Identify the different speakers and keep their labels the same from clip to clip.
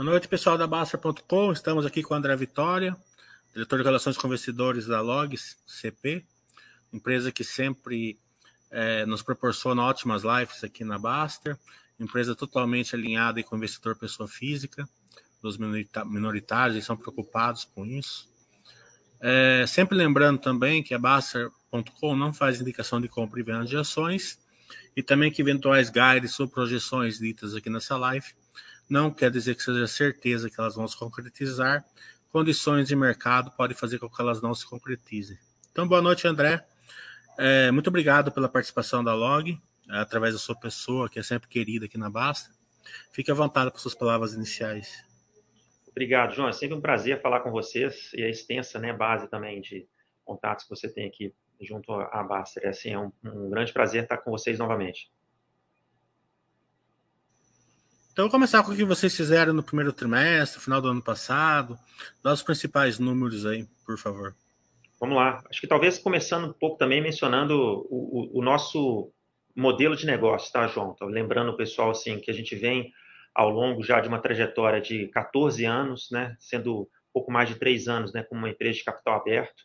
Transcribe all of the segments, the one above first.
Speaker 1: Boa noite, pessoal da Baster.com. Estamos aqui com André Vitória, diretor de Relações com Investidores da Logs CP, empresa que sempre é, nos proporciona ótimas lives aqui na Baster, empresa totalmente alinhada com o investidor pessoa física, dos minoritários, e são preocupados com isso. É, sempre lembrando também que a Baster.com não faz indicação de compra e venda de ações, e também que eventuais guides ou projeções ditas aqui nessa live não quer dizer que seja certeza que elas vão se concretizar. Condições de mercado podem fazer com que elas não se concretizem. Então, boa noite, André. É, muito obrigado pela participação da Log, através da sua pessoa, que é sempre querida aqui na Basta. Fique à vontade com suas palavras iniciais.
Speaker 2: Obrigado, João. É sempre um prazer falar com vocês e a extensa né, base também de contatos que você tem aqui junto à Basta. É, assim, é um, um grande prazer estar com vocês novamente.
Speaker 1: Então, vou começar com o que vocês fizeram no primeiro trimestre, final do ano passado. Dá os principais números aí, por favor.
Speaker 2: Vamos lá. Acho que talvez começando um pouco também mencionando o, o, o nosso modelo de negócio, tá, João? Então, lembrando o pessoal assim que a gente vem ao longo já de uma trajetória de 14 anos, né, sendo um pouco mais de três anos, né, como uma empresa de capital aberto.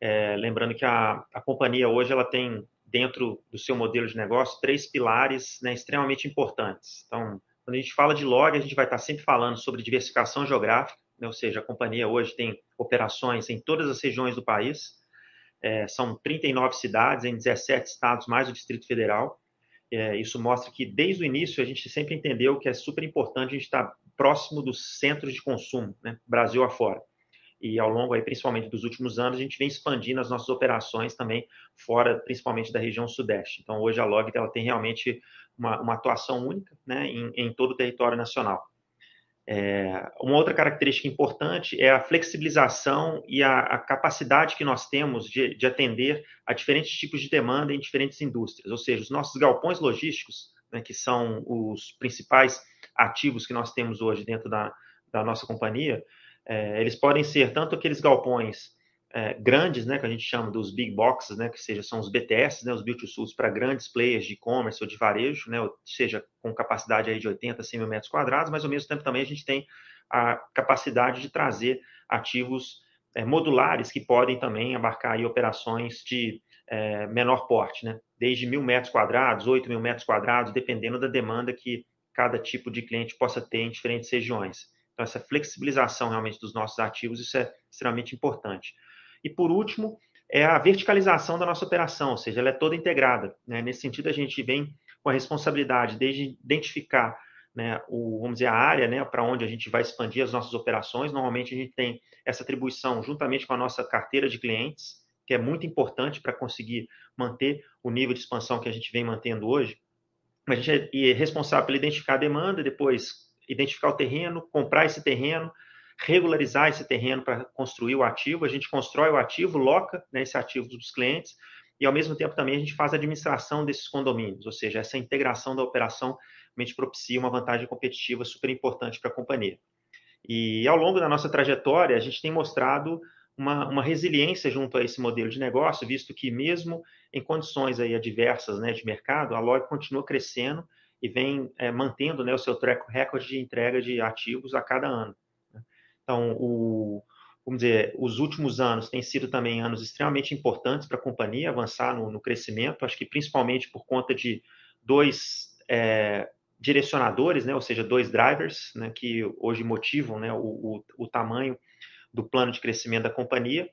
Speaker 2: É, lembrando que a, a companhia hoje ela tem dentro do seu modelo de negócio três pilares né, extremamente importantes. Então, quando a gente fala de log, a gente vai estar sempre falando sobre diversificação geográfica, né? ou seja, a companhia hoje tem operações em todas as regiões do país, é, são 39 cidades em 17 estados, mais o Distrito Federal. É, isso mostra que, desde o início, a gente sempre entendeu que é super importante a gente estar próximo dos centros de consumo, né? Brasil afora. E ao longo, aí, principalmente dos últimos anos, a gente vem expandindo as nossas operações também fora, principalmente da região Sudeste. Então, hoje a Log ela tem realmente uma, uma atuação única né, em, em, todo o território nacional. É, uma outra característica importante é a flexibilização e a, a capacidade que nós temos de, de, atender a diferentes tipos de demanda em diferentes indústrias, ou seja, os nossos galpões logísticos, né, que são os principais ativos que nós temos hoje dentro da, da nossa companhia, é, eles podem ser tanto aqueles galpões é, grandes, né, que a gente chama dos big boxes, né, que seja são os BTS, né, os build to suits para grandes players de e-commerce ou de varejo, né, ou seja, com capacidade aí de 80, 100 mil metros quadrados, mas ao mesmo tempo também a gente tem a capacidade de trazer ativos é, modulares que podem também abarcar aí operações de é, menor porte, né, desde mil metros quadrados, 8 mil metros quadrados, dependendo da demanda que cada tipo de cliente possa ter em diferentes regiões. Então, essa flexibilização realmente dos nossos ativos, isso é extremamente importante. E por último, é a verticalização da nossa operação, ou seja, ela é toda integrada. Né? Nesse sentido, a gente vem com a responsabilidade de identificar né, o, vamos dizer, a área né, para onde a gente vai expandir as nossas operações. Normalmente a gente tem essa atribuição juntamente com a nossa carteira de clientes, que é muito importante para conseguir manter o nível de expansão que a gente vem mantendo hoje. A gente é responsável por identificar a demanda, depois identificar o terreno, comprar esse terreno, regularizar esse terreno para construir o ativo. A gente constrói o ativo, loca né, esse ativo dos clientes e, ao mesmo tempo, também a gente faz a administração desses condomínios, ou seja, essa integração da operação realmente propicia uma vantagem competitiva super importante para a companhia. E, ao longo da nossa trajetória, a gente tem mostrado uma, uma, resiliência junto a esse modelo de negócio, visto que, mesmo em condições aí adversas né, de mercado, a Log continua crescendo e vem é, mantendo né, o seu track record de entrega de ativos a cada ano. Então, o, vamos dizer, os últimos anos têm sido também anos extremamente importantes para a companhia avançar no, no, crescimento, acho que principalmente por conta de dois é, direcionadores, né, ou seja, dois drivers, né, que hoje motivam né, o, o, o, tamanho do plano de crescimento da companhia.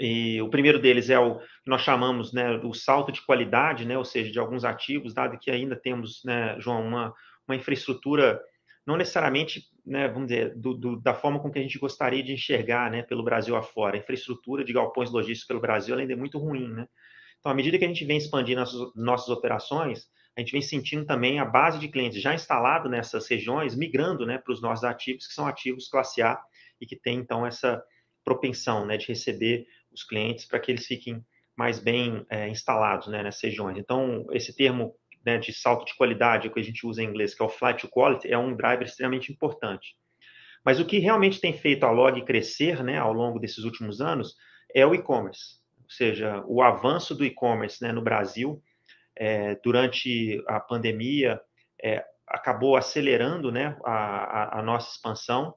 Speaker 2: E o primeiro deles é o que nós chamamos né, o salto de qualidade, né, ou seja, de alguns ativos, dado que ainda temos, né, João, uma, uma infraestrutura não necessariamente, né, vamos dizer, do, do, da forma com que a gente gostaria de enxergar, né, pelo Brasil afora. A infraestrutura de galpões logísticos pelo Brasil ainda é muito ruim, né? Então, à medida que a gente vem expandindo nossas, nossas operações, a gente vem sentindo também a base de clientes já instalado nessas regiões, migrando, né, para os nossos ativos, que são ativos classe A e que tem, então, essa propensão, né, de receber os clientes para que eles fiquem mais bem é, instalados, né, nessas regiões. Então, esse termo né, de salto de qualidade, que a gente usa em inglês, que é o flight to quality, é um driver extremamente importante. Mas o que realmente tem feito a log crescer né, ao longo desses últimos anos é o e-commerce. Ou seja, o avanço do e-commerce né, no Brasil é, durante a pandemia, é, acabou acelerando né, a, a, a, nossa expansão,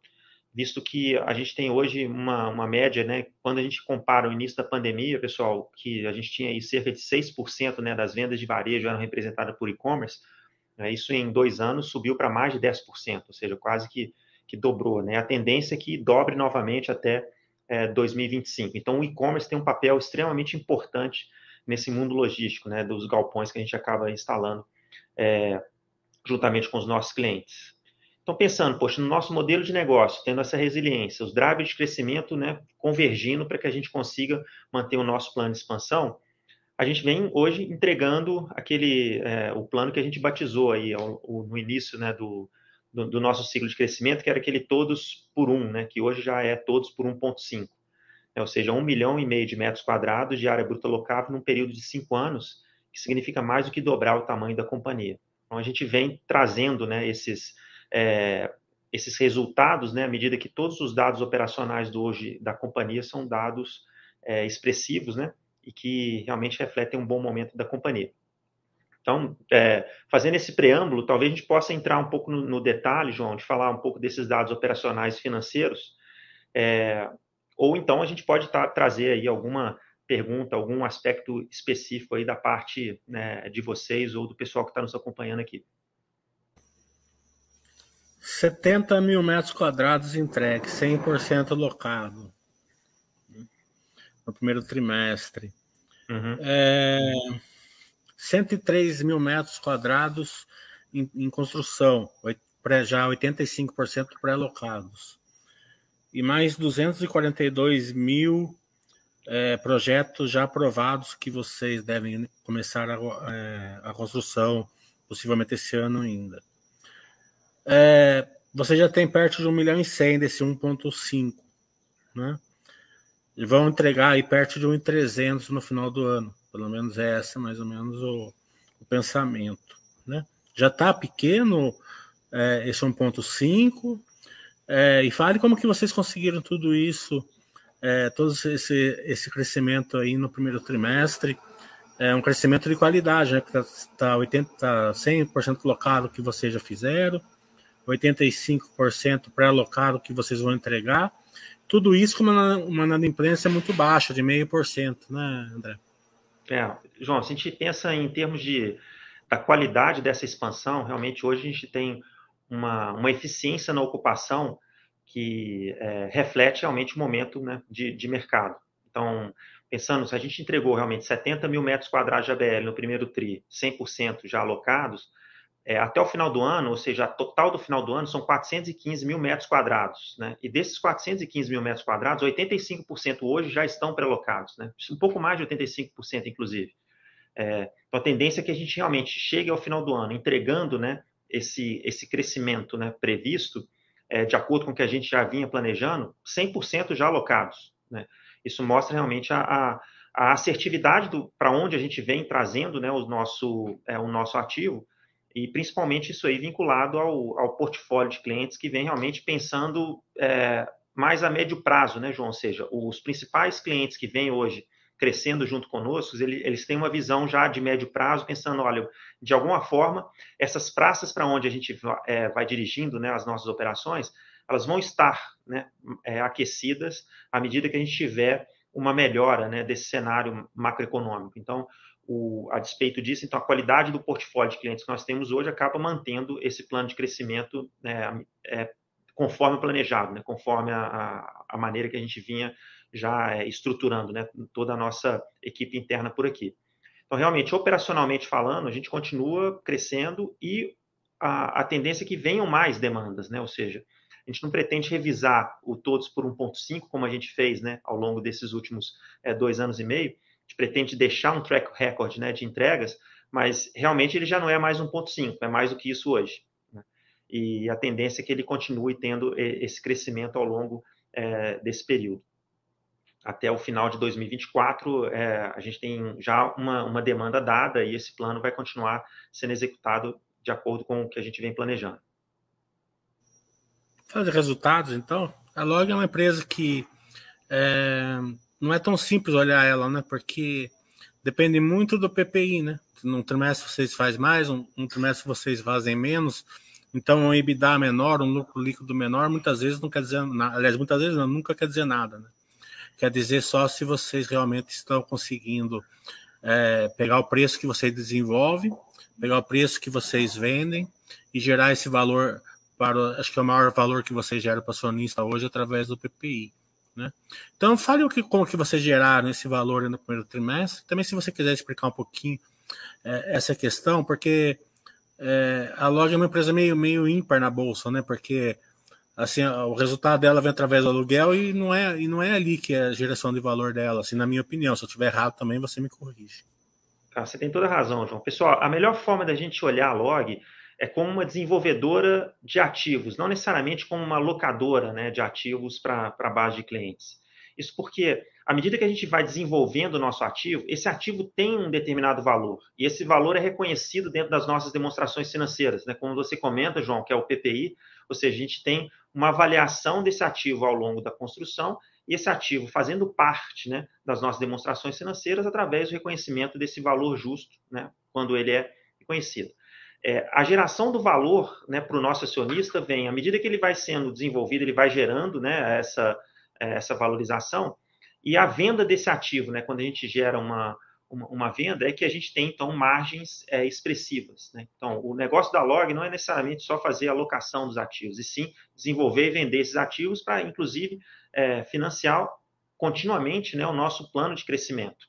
Speaker 2: visto que a gente tem hoje uma, uma média, né, quando a gente compara o início da pandemia, pessoal, que a gente tinha aí cerca de 6% né, das vendas de varejo eram representadas por e-commerce, né, isso em dois anos subiu para mais de 10%, ou seja, quase que, que dobrou. Né? A tendência é que dobre novamente até é, 2025. Então, o e-commerce tem um papel extremamente importante nesse mundo logístico, né, dos galpões que a gente acaba instalando é, juntamente com os nossos clientes. Então, pensando, poxa, no nosso modelo de negócio, tendo essa resiliência, os drivers de crescimento né, convergindo para que a gente consiga manter o nosso plano de expansão, a gente vem hoje entregando aquele é, o plano que a gente batizou aí ao, no início né, do, do, do, nosso ciclo de crescimento, que era aquele todos por um, né, que hoje já é todos por 1,5. É, ou seja, um milhão e meio de metros quadrados de área bruta locável num período de cinco anos, que significa mais do que dobrar o tamanho da companhia. Então, a gente vem trazendo né, esses, é, esses resultados né, à medida que todos os dados operacionais do hoje da companhia são dados é, expressivos né, e que realmente refletem um bom momento da companhia. Então, é, fazendo esse preâmbulo, talvez a gente possa entrar um pouco no, no detalhe, João, de falar um pouco desses dados operacionais financeiros, é, ou então a gente pode tá, trazer aí alguma pergunta, algum aspecto específico aí da parte né, de vocês ou do pessoal que está nos acompanhando aqui.
Speaker 1: 70 mil metros quadrados entregues, 100% locado no primeiro trimestre. Uhum. É, 103 mil metros quadrados em, em construção, já 85% pré-locados e mais 242 mil é, projetos já aprovados que vocês devem começar a, é, a construção, possivelmente esse ano ainda. É, você já tem perto de 1 milhão e 100 desse 1.5, né? E vão entregar aí perto de 1.300 no final do ano. Pelo menos é essa mais ou menos o, o pensamento, né? Já está pequeno é, esse 1.5, é, e fale como que vocês conseguiram tudo isso, é, todo esse, esse crescimento aí no primeiro trimestre. É um crescimento de qualidade, né? Que está tá 100% colocado que vocês já fizeram, 85% pré-alocado que vocês vão entregar. Tudo isso com uma, uma inadimplência muito baixa, de meio por cento, né, André?
Speaker 2: É, João, se a gente pensa em termos de, da qualidade dessa expansão, realmente hoje a gente tem uma, uma eficiência na ocupação que é, reflete realmente o momento né, de, de mercado. Então, pensando, se a gente entregou realmente 70 mil metros quadrados de ABL no primeiro TRI, 100% já alocados, é, até o final do ano, ou seja, a total do final do ano, são 415 mil metros quadrados. Né? E desses 415 mil metros quadrados, 85% hoje já estão pré-alocados. Né? Um pouco mais de 85%, inclusive. É, então, a tendência é que a gente realmente chegue ao final do ano entregando né, esse, esse crescimento né, previsto, é, de acordo com o que a gente já vinha planejando, 100% já alocados. Né? Isso mostra realmente a, a, a assertividade para onde a gente vem trazendo né, o, nosso, é, o nosso ativo, e principalmente isso aí vinculado ao, ao portfólio de clientes que vem realmente pensando é, mais a médio prazo, né, João? Ou seja, os principais clientes que vêm hoje crescendo junto conosco, eles têm uma visão já de médio prazo, pensando, olha, de alguma forma, essas praças para onde a gente é, vai dirigindo né, as nossas operações, elas vão estar né, é, aquecidas à medida que a gente tiver uma melhora né, desse cenário macroeconômico. Então, o, a despeito disso, então a qualidade do portfólio de clientes que nós temos hoje acaba mantendo esse plano de crescimento né, é, conforme planejado, né, conforme a, a, maneira que a gente vinha já é, estruturando né, toda a nossa equipe interna por aqui. Então, realmente, operacionalmente falando, a gente continua crescendo e a, a tendência é que venham mais demandas, né? ou seja, a gente não pretende revisar o todos por 1.5, como a gente fez né, ao longo desses últimos é, dois anos e meio, gente pretende deixar um track record né, de entregas, mas realmente ele já não é mais 1.5, é mais do que isso hoje. Né? E a tendência é que ele continue tendo esse crescimento ao longo é, desse período até o final de 2024, é, a gente tem já uma, uma demanda dada e esse plano vai continuar sendo executado de acordo com o que a gente vem planejando.
Speaker 1: Fazer resultados, então. A Log é uma empresa que é, não é tão simples olhar ela, né? Porque depende muito do PPI, né? Num trimestre vocês fazem mais, um, trimestre vocês fazem menos. Então, um EBITDA menor, um lucro líquido menor, muitas vezes não quer dizer nada. Aliás, muitas vezes não, nunca quer dizer nada, né? Quer dizer só se vocês realmente estão conseguindo é, pegar o preço que vocês desenvolvem, pegar o preço que vocês vendem e gerar esse valor para, acho que é o maior valor que vocês geram para o acionista hoje através do PPI. Né? Então, fale o que, como que vocês geraram esse valor no primeiro trimestre. Também, se você quiser explicar um pouquinho é, essa questão, porque é, a loja é uma empresa meio, meio ímpar na bolsa, né? Porque assim, o resultado dela vem através do aluguel e não é, e não é ali que é a geração de valor dela, assim, na minha opinião. Se eu estiver errado também, você me corrige.
Speaker 2: Ah, você tem toda razão, João. Pessoal, a melhor forma da gente olhar a log é como uma desenvolvedora de ativos, não necessariamente como uma locadora né, de ativos para a base de clientes. Isso porque, à medida que a gente vai desenvolvendo o nosso ativo, esse ativo tem um determinado valor. E esse valor é reconhecido dentro das nossas demonstrações financeiras. Né? Como você comenta, João, que é o PPI, ou seja, a gente tem uma avaliação desse ativo ao longo da construção e esse ativo fazendo parte né, das nossas demonstrações financeiras através do reconhecimento desse valor justo, né, quando ele é reconhecido. É, a geração do valor né, para o nosso acionista vem, à medida que ele vai sendo desenvolvido, ele vai gerando né, essa, essa valorização, e a venda desse ativo, né, quando a gente gera uma, uma, uma venda, é que a gente tem, então, margens é, expressivas. Né? Então, o negócio da log não é necessariamente só fazer a alocação dos ativos, e sim desenvolver e vender esses ativos para, inclusive, é, financiar continuamente né, o nosso plano de crescimento.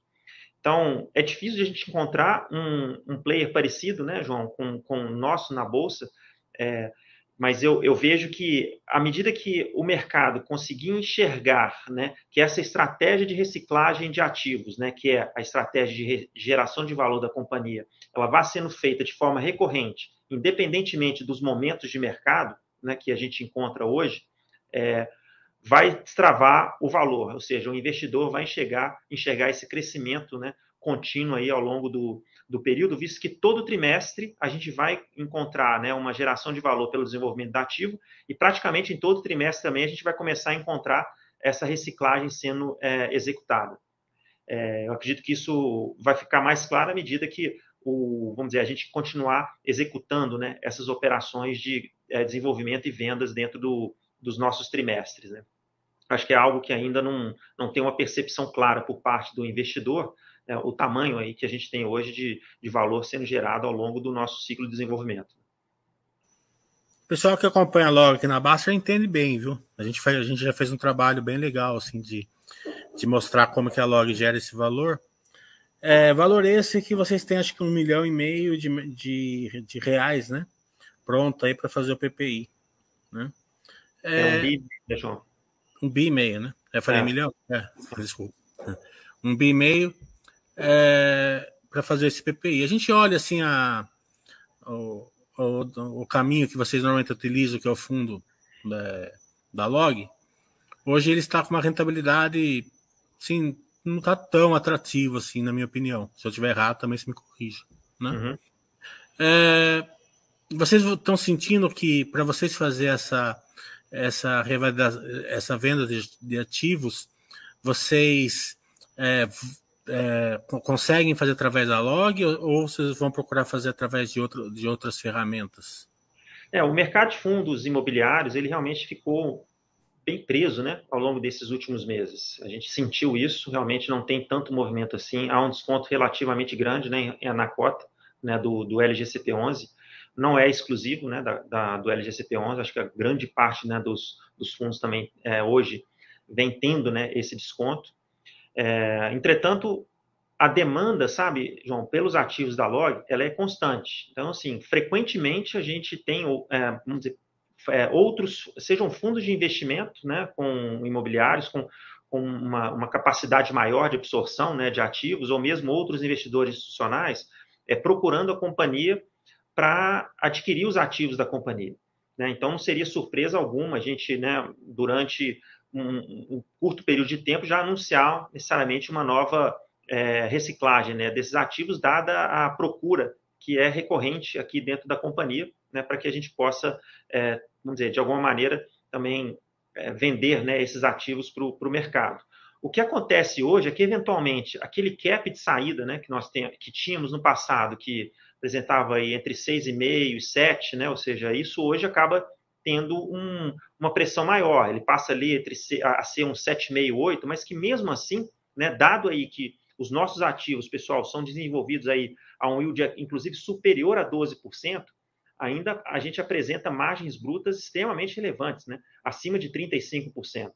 Speaker 2: Então, é difícil a gente encontrar um, um player parecido, né, João, com, com o nosso na Bolsa, é, mas eu, eu, vejo que, à medida que o mercado conseguir enxergar né, que essa estratégia de reciclagem de ativos, né, que é a estratégia de geração de valor da companhia, ela vai sendo feita de forma recorrente, independentemente dos momentos de mercado né, que a gente encontra hoje, é, vai destravar o valor, ou seja, o investidor vai enxergar, enxergar esse crescimento né, contínuo aí ao longo do, do período, visto que todo trimestre a gente vai encontrar né, uma geração de valor pelo desenvolvimento da ativo e praticamente em todo trimestre também a gente vai começar a encontrar essa reciclagem sendo é, executada. É, eu acredito que isso vai ficar mais claro à medida que o, vamos dizer, a gente continuar executando né, essas operações de é, desenvolvimento e vendas dentro do, dos nossos trimestres. Né? Acho que é algo que ainda não, não tem uma percepção clara por parte do investidor, né, o tamanho aí que a gente tem hoje de, de valor sendo gerado ao longo do nosso ciclo de desenvolvimento.
Speaker 1: O pessoal que acompanha logo aqui na Basta entende bem, viu? A gente, faz, a gente já fez um trabalho bem legal, assim, de, de mostrar como que a log gera esse valor. É, valor esse que vocês têm, acho que um milhão e meio de, de, de reais, né? Pronto aí para fazer o PPI, né?
Speaker 2: É, é um bi, né, João?
Speaker 1: Um bi e meio, né? Eu falei é. milhão? É, desculpa. Um bi e meio é, para fazer esse PPI. A gente olha assim a, o, o, o, caminho que vocês normalmente utilizam, que é o fundo da, da log. Hoje ele está com uma rentabilidade, sim, não está tão atrativo assim, na minha opinião. Se eu estiver errado, também se me corrija. Né? Uhum. É, vocês estão sentindo que para vocês fazer essa essa, essa venda de, de ativos, vocês é, é, conseguem fazer através da log ou, vocês vão procurar fazer através de, outro, de outras ferramentas?
Speaker 2: É, o mercado de fundos imobiliários ele realmente ficou bem preso né, ao longo desses últimos meses. A gente sentiu isso, realmente não tem tanto movimento assim, há um desconto relativamente grande né, na cota né, do, do LGCP11 não é exclusivo né, da, da, do LGCP11, acho que a grande parte né, dos, dos fundos também é, hoje vem tendo né, esse desconto. É, entretanto, a demanda, sabe, João, pelos ativos da Log, ela é constante. Então, assim, frequentemente a gente tem, é, vamos dizer, é, outros, sejam fundos de investimento, né, com imobiliários, com, com uma, uma, capacidade maior de absorção né, de ativos, ou mesmo outros investidores institucionais, é, procurando a companhia para adquirir os ativos da companhia. Né? Então, não seria surpresa alguma a gente, né, durante um, um, curto período de tempo, já anunciar necessariamente uma nova é, reciclagem né, desses ativos, dada a procura que é recorrente aqui dentro da companhia, né, para que a gente possa, é, vamos dizer, de alguma maneira, também é, vender né, esses ativos para o mercado. O que acontece hoje é que, eventualmente, aquele cap de saída né, que nós tem, que tínhamos no passado, que apresentava aí entre 6,5 e 7, né, ou seja, isso hoje acaba tendo um, uma pressão maior. Ele passa ali entre, a ser um 7,5, 8, mas que mesmo assim, né, dado aí que os nossos ativos, pessoal, são desenvolvidos aí a um yield, inclusive, superior a 12%, ainda a gente apresenta margens brutas extremamente relevantes, né? acima de 35%.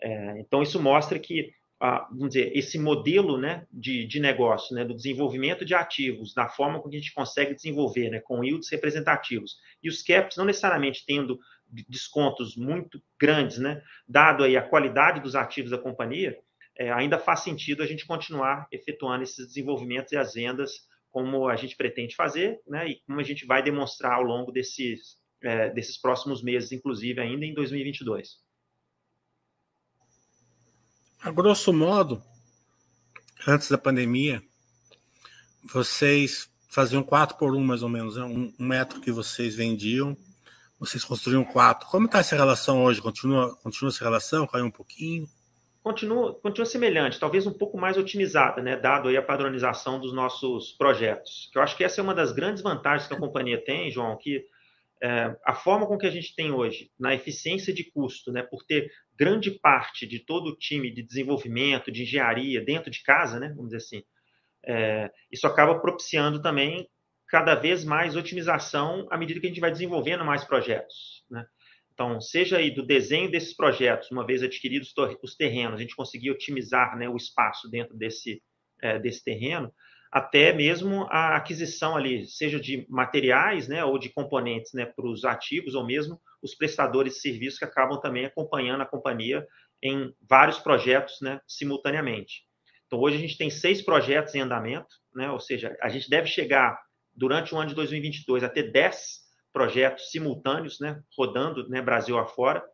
Speaker 2: É, então, isso mostra que, ah, vamos dizer, esse modelo né, de, de negócio, né, do desenvolvimento de ativos, da forma como a gente consegue desenvolver, né, com yields representativos, e os caps não necessariamente tendo descontos muito grandes, né, dado aí a qualidade dos ativos da companhia, é, ainda faz sentido a gente continuar efetuando esses desenvolvimentos e as vendas como a gente pretende fazer, né, e como a gente vai demonstrar ao longo desses, é, desses próximos meses, inclusive ainda em 2022.
Speaker 1: A grosso modo, antes da pandemia, vocês faziam quatro por um, mais ou menos, né? um, um metro que vocês vendiam, vocês construíam quatro. Como está essa relação hoje? Continua, continua essa relação? Caiu um pouquinho?
Speaker 2: continua, continua semelhante, talvez um pouco mais otimizada, né, dado aí a padronização dos nossos projetos. Eu acho que essa é uma das grandes vantagens que a companhia tem, João, que é, a forma com que a gente tem hoje, na eficiência de custo, né, por ter grande parte de todo o time de desenvolvimento, de engenharia dentro de casa, né, vamos dizer assim, é, isso acaba propiciando também cada vez mais otimização à medida que a gente vai desenvolvendo mais projetos. Né? Então, seja aí do desenho desses projetos, uma vez adquiridos os terrenos, a gente conseguir otimizar né, o espaço dentro desse, é, desse terreno, até mesmo a aquisição ali, seja de materiais né, ou de componentes né, para os ativos, ou mesmo os prestadores de serviços que acabam também acompanhando a companhia em vários projetos né, simultaneamente. Então, hoje a gente tem seis projetos em andamento, né, ou seja, a gente deve chegar durante o ano de 2022 a ter 10 projetos simultâneos, né, rodando né, Brasil afora.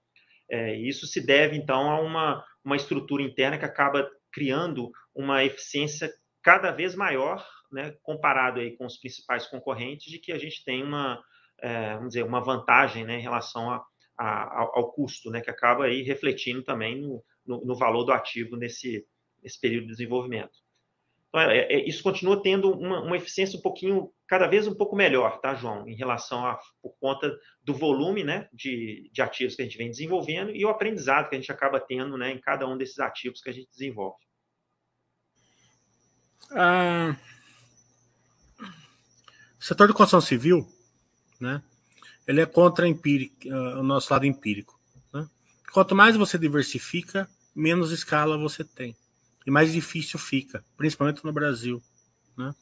Speaker 2: É, isso se deve, então, a uma, uma estrutura interna que acaba criando uma eficiência cada vez maior, né, comparado aí com os principais concorrentes, de que a gente tem uma, é, vamos dizer, uma vantagem né, em relação a, a, ao custo, né, que acaba aí refletindo também no, no, no valor do ativo nesse, nesse período de desenvolvimento. Então, é, é, isso continua tendo uma, uma, eficiência um pouquinho, cada vez um pouco melhor, tá, João? Em relação a, por conta do volume, né, de, de ativos que a gente vem desenvolvendo e o aprendizado que a gente acaba tendo, né, em cada um desses ativos que a gente desenvolve.
Speaker 1: Ah, o setor de construção civil, né, ele é contra empírico, uh, o nosso lado empírico. Né? Quanto mais você diversifica, menos escala você tem e mais difícil fica, principalmente no Brasil, né?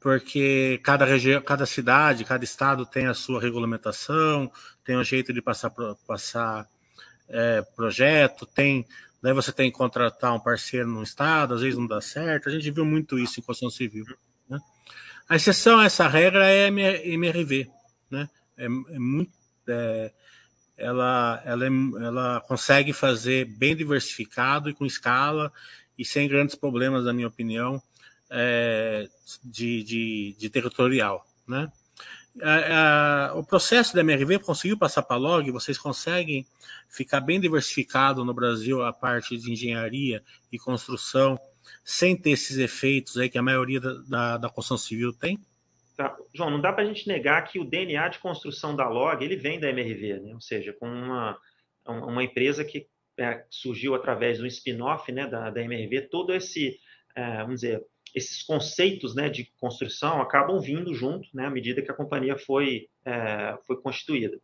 Speaker 1: Porque cada região, cada cidade, cada estado tem a sua regulamentação, tem um jeito de passar, passar é, projeto, tem daí você tem que contratar um parceiro no estado, às vezes não dá certo. A gente viu muito isso em construção civil. Né? A exceção a essa regra é a MRV, né? É, é muito, é, ela, ela, é, ela consegue fazer bem diversificado e com escala e sem grandes problemas, na minha opinião, é, de, de, de, territorial. Né? O processo da MRV conseguiu passar para a log, vocês conseguem ficar bem diversificado no Brasil a parte de engenharia e construção, sem ter esses efeitos aí que a maioria da, da, da construção civil tem?
Speaker 2: Tá. João, não dá para a gente negar que o DNA de construção da Log ele vem da MRV, né? ou seja, com uma, uma empresa que é, surgiu através do spin-off né, da, da MRV, todo esse, é, vamos dizer, esses conceitos né, de construção acabam vindo junto né, à medida que a companhia foi, é, foi constituída.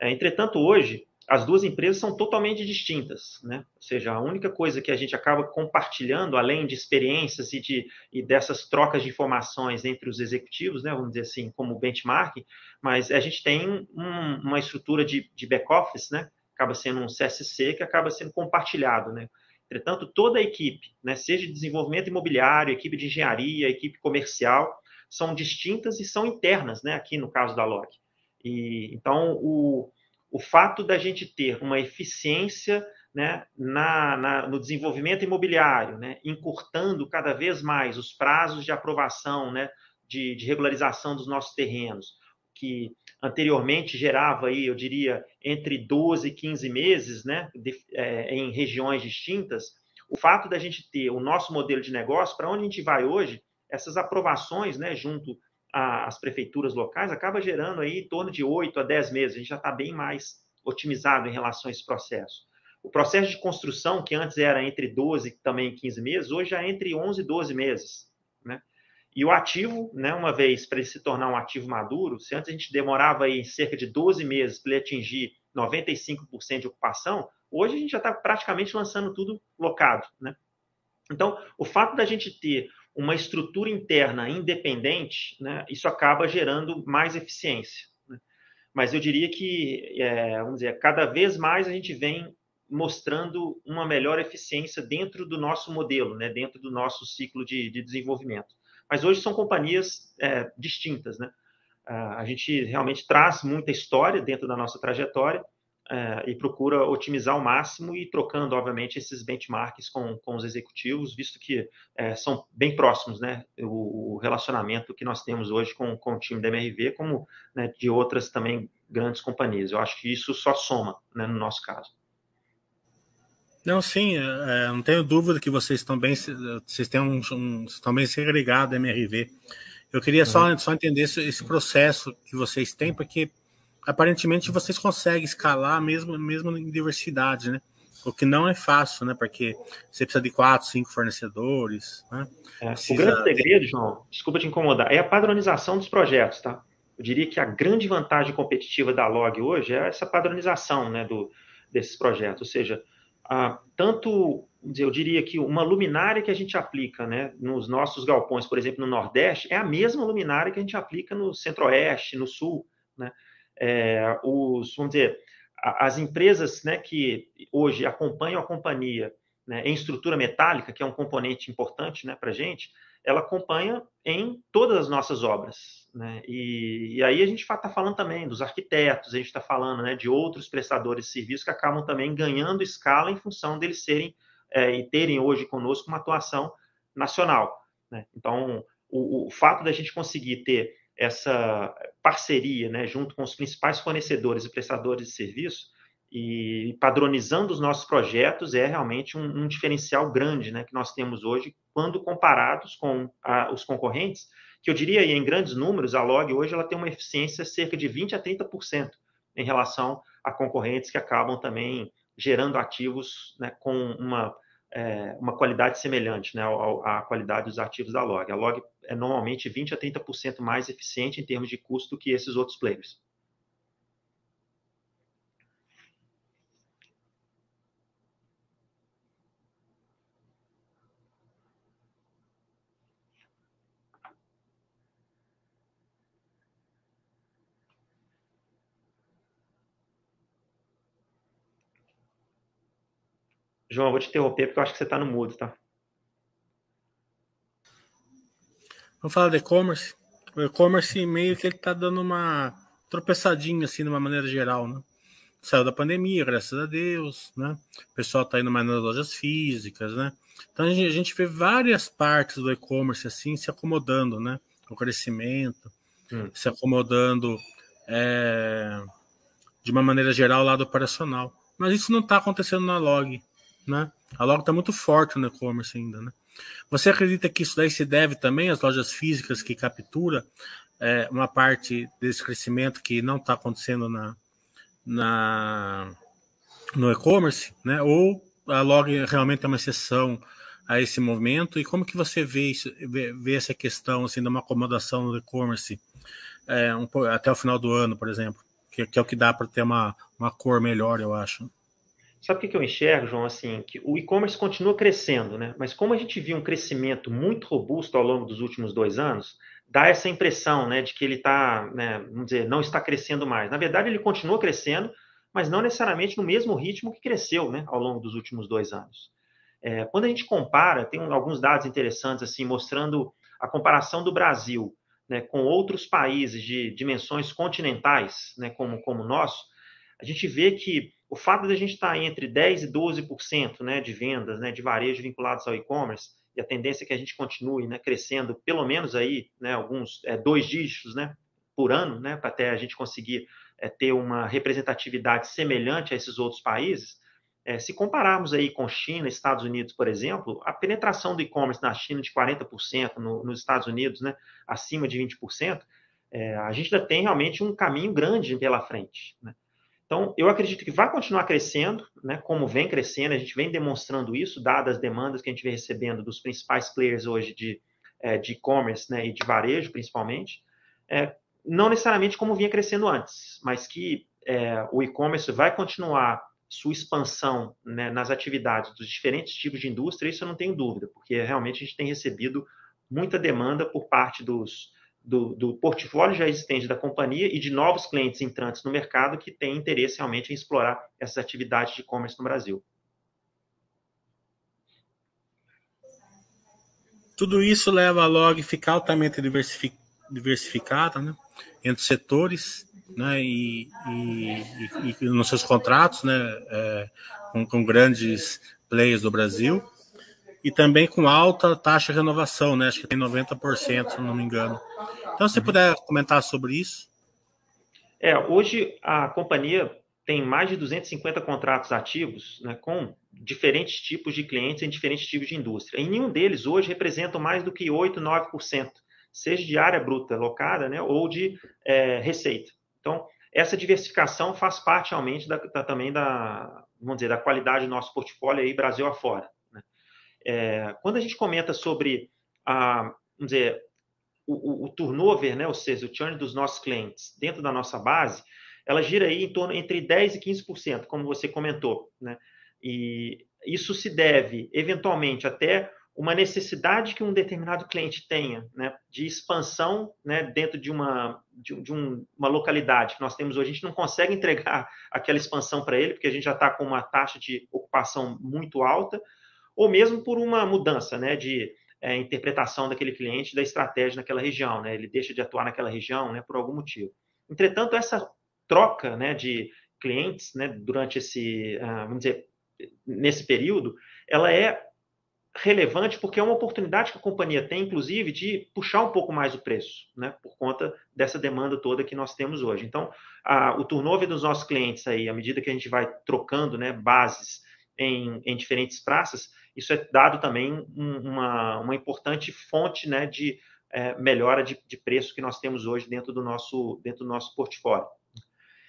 Speaker 2: É, entretanto, hoje, as duas empresas são totalmente distintas, né? Ou seja, a única coisa que a gente acaba compartilhando, além de experiências e, de, e dessas trocas de informações entre os executivos, né? Vamos dizer assim, como benchmark, mas a gente tem um, uma estrutura de, de back-office, né? Acaba sendo um CSC que acaba sendo compartilhado, né? Entretanto, toda a equipe, né, seja de desenvolvimento imobiliário, equipe de engenharia, equipe comercial, são distintas e são internas, né, aqui no caso da LOG. E, então, o, o fato da gente ter uma eficiência né, na, na, no desenvolvimento imobiliário, né, encurtando cada vez mais os prazos de aprovação né, de, de, regularização dos nossos terrenos, que anteriormente gerava aí, eu diria, entre 12 e 15 meses né, de, é, em regiões distintas, o fato da gente ter o nosso modelo de negócio, para onde a gente vai hoje, essas aprovações, né, junto às prefeituras locais, acaba gerando aí em torno de 8 a 10 meses. A gente já está bem mais otimizado em relação a esse processo. O processo de construção, que antes era entre 12 e também 15 meses, hoje já é entre 11 e 12 meses. E o ativo, né, uma vez para ele se tornar um ativo maduro, se antes a gente demorava aí cerca de 12 meses para ele atingir 95% de ocupação, hoje a gente já está praticamente lançando tudo locado. Né? Então, o fato da gente ter uma estrutura interna independente, né, isso acaba gerando mais eficiência. Né? Mas eu diria que, é, vamos dizer, cada vez mais a gente vem mostrando uma melhor eficiência dentro do nosso modelo, né, dentro do nosso ciclo de, de desenvolvimento. Mas hoje são companhias é, distintas, né? A gente realmente traz muita história dentro da nossa trajetória é, e procura otimizar ao máximo e trocando, obviamente, esses benchmarks com, com os executivos, visto que é, são bem próximos, né? O, o, relacionamento que nós temos hoje com, com o time da MRV, como né, de outras também grandes companhias. Eu acho que isso só soma, né, no nosso caso.
Speaker 1: Não, sim, é, não tenho dúvida que vocês estão bem, vocês têm um, um estão bem segregados MRV. Eu queria só, uhum. só entender esse, esse, processo que vocês têm, porque aparentemente vocês conseguem escalar mesmo, mesmo em diversidade, né? O que não é fácil, né? Porque você precisa de quatro, cinco fornecedores. Né?
Speaker 2: É, precisa... O grande segredo, João, desculpa te incomodar, é a padronização dos projetos, tá? Eu diria que a grande vantagem competitiva da Log hoje é essa padronização né, do, desses projetos. Ou seja, tanto, eu diria que uma luminária que a gente aplica né, nos nossos galpões, por exemplo, no Nordeste, é a mesma luminária que a gente aplica no Centro-Oeste, no Sul. Né? É, os, vamos dizer, as empresas né, que hoje acompanham a companhia né, em estrutura metálica, que é um componente importante né, para a gente, ela acompanha em todas as nossas obras. Né? E, e, aí a gente está falando também dos arquitetos, a gente está falando né, de outros prestadores de serviços que acabam também ganhando escala em função deles serem é, e terem hoje conosco uma atuação nacional. Né? Então, o, o, fato da gente conseguir ter essa parceria né, junto com os principais fornecedores e prestadores de serviço e padronizando os nossos projetos é realmente um, um diferencial grande né, que nós temos hoje quando comparados com a, os concorrentes, que eu diria em grandes números, a Log hoje ela tem uma eficiência cerca de 20 a 30% em relação a concorrentes que acabam também gerando ativos né, com uma, é, uma qualidade semelhante né, à, qualidade dos ativos da Log. A Log é normalmente 20 a 30% mais eficiente em termos de custo que esses outros players. João, eu vou te interromper porque eu acho que você está no mudo, tá?
Speaker 1: Vamos falar de e-commerce. O e-commerce meio que ele está dando uma tropeçadinha assim de uma maneira geral, né? Saiu da pandemia, graças a Deus, né? O pessoal está indo mais nas lojas físicas, né? Então a gente, vê várias partes do e-commerce assim se acomodando, né? O crescimento, hum. se acomodando é, de uma maneira geral lado operacional. Mas isso não está acontecendo na log né? A Log está muito forte no e-commerce ainda, né? Você acredita que isso daí se deve também às lojas físicas que captura é, uma parte desse crescimento que não está acontecendo na, na no e-commerce, né? Ou a Log realmente é uma exceção a esse movimento? E como que você vê, isso, vê, vê essa questão assim, de uma acomodação no e-commerce é, um, até o final do ano, por exemplo? Que, que é o que dá para ter uma, uma cor melhor, eu acho.
Speaker 2: Sabe o que eu enxergo, João? Assim, que o e-commerce continua crescendo, né? Mas como a gente viu um crescimento muito robusto ao longo dos últimos dois anos, dá essa impressão, né, de que ele está, né, vamos dizer, não está crescendo mais. Na verdade, ele continua crescendo, mas não necessariamente no mesmo ritmo que cresceu, né, ao longo dos últimos dois anos. É, quando a gente compara, tem alguns dados interessantes assim mostrando a comparação do Brasil, né, com outros países de dimensões continentais, né, como como o nosso, a gente vê que o fato de a gente estar entre 10% e 12% né, de vendas né, de varejo vinculados ao e-commerce, e a tendência é que a gente continue né, crescendo pelo menos aí, né, alguns é, dois dígitos né, por ano, né, para até a gente conseguir é, ter uma representatividade semelhante a esses outros países, é, se compararmos aí com China, Estados Unidos, por exemplo, a penetração do e-commerce na China de 40%, no, nos Estados Unidos, né, acima de 20%, é, a gente ainda tem realmente um caminho grande pela frente. Né? Então, eu acredito que vai continuar crescendo, né, como vem crescendo, a gente vem demonstrando isso, dadas as demandas que a gente vem recebendo dos principais players hoje de é, e-commerce né, e de varejo, principalmente. É, não necessariamente como vinha crescendo antes, mas que é, o e-commerce vai continuar sua expansão né, nas atividades dos diferentes tipos de indústria, isso eu não tenho dúvida, porque realmente a gente tem recebido muita demanda por parte dos, do, do, portfólio já existente da companhia e de novos clientes entrantes no mercado que têm interesse realmente em explorar essas atividades de e-commerce no Brasil.
Speaker 1: Tudo isso leva a log ficar altamente diversificada né, entre setores né, e, e, e, nos seus contratos né, é, com, com, grandes players do Brasil e também com alta taxa de renovação, né, acho que tem 90%, se não me engano. Então, se você puder comentar sobre isso.
Speaker 2: É, hoje a companhia tem mais de 250 contratos ativos né, com diferentes tipos de clientes em diferentes tipos de indústria. E nenhum deles hoje representa mais do que 8, 9%, seja de área bruta locada né, ou de é, receita. Então, essa diversificação faz parte realmente da, da, também da, vamos dizer, da qualidade do nosso portfólio aí Brasil afora. É, quando a gente comenta sobre a, vamos dizer, o, o, o, turnover, né, ou seja, o churn dos nossos clientes dentro da nossa base, ela gira aí em torno entre 10% e 15%, como você comentou. Né? E isso se deve, eventualmente, até uma necessidade que um determinado cliente tenha né, de expansão né, dentro de, uma, de, de um, uma localidade que nós temos hoje. A gente não consegue entregar aquela expansão para ele, porque a gente já está com uma taxa de ocupação muito alta, ou mesmo por uma mudança né, de é, interpretação daquele cliente, da estratégia naquela região. Né, ele deixa de atuar naquela região né, por algum motivo. Entretanto, essa troca né, de clientes né, durante esse, uh, vamos dizer, nesse período, ela é relevante porque é uma oportunidade que a companhia tem, inclusive, de puxar um pouco mais o preço, né, por conta dessa demanda toda que nós temos hoje. Então, a, o turnover dos nossos clientes aí, à medida que a gente vai trocando, né, bases em, em diferentes praças, isso é dado também um, uma, uma importante fonte, né, de é, melhora de, de preço que nós temos hoje dentro do nosso, dentro do nosso portfólio.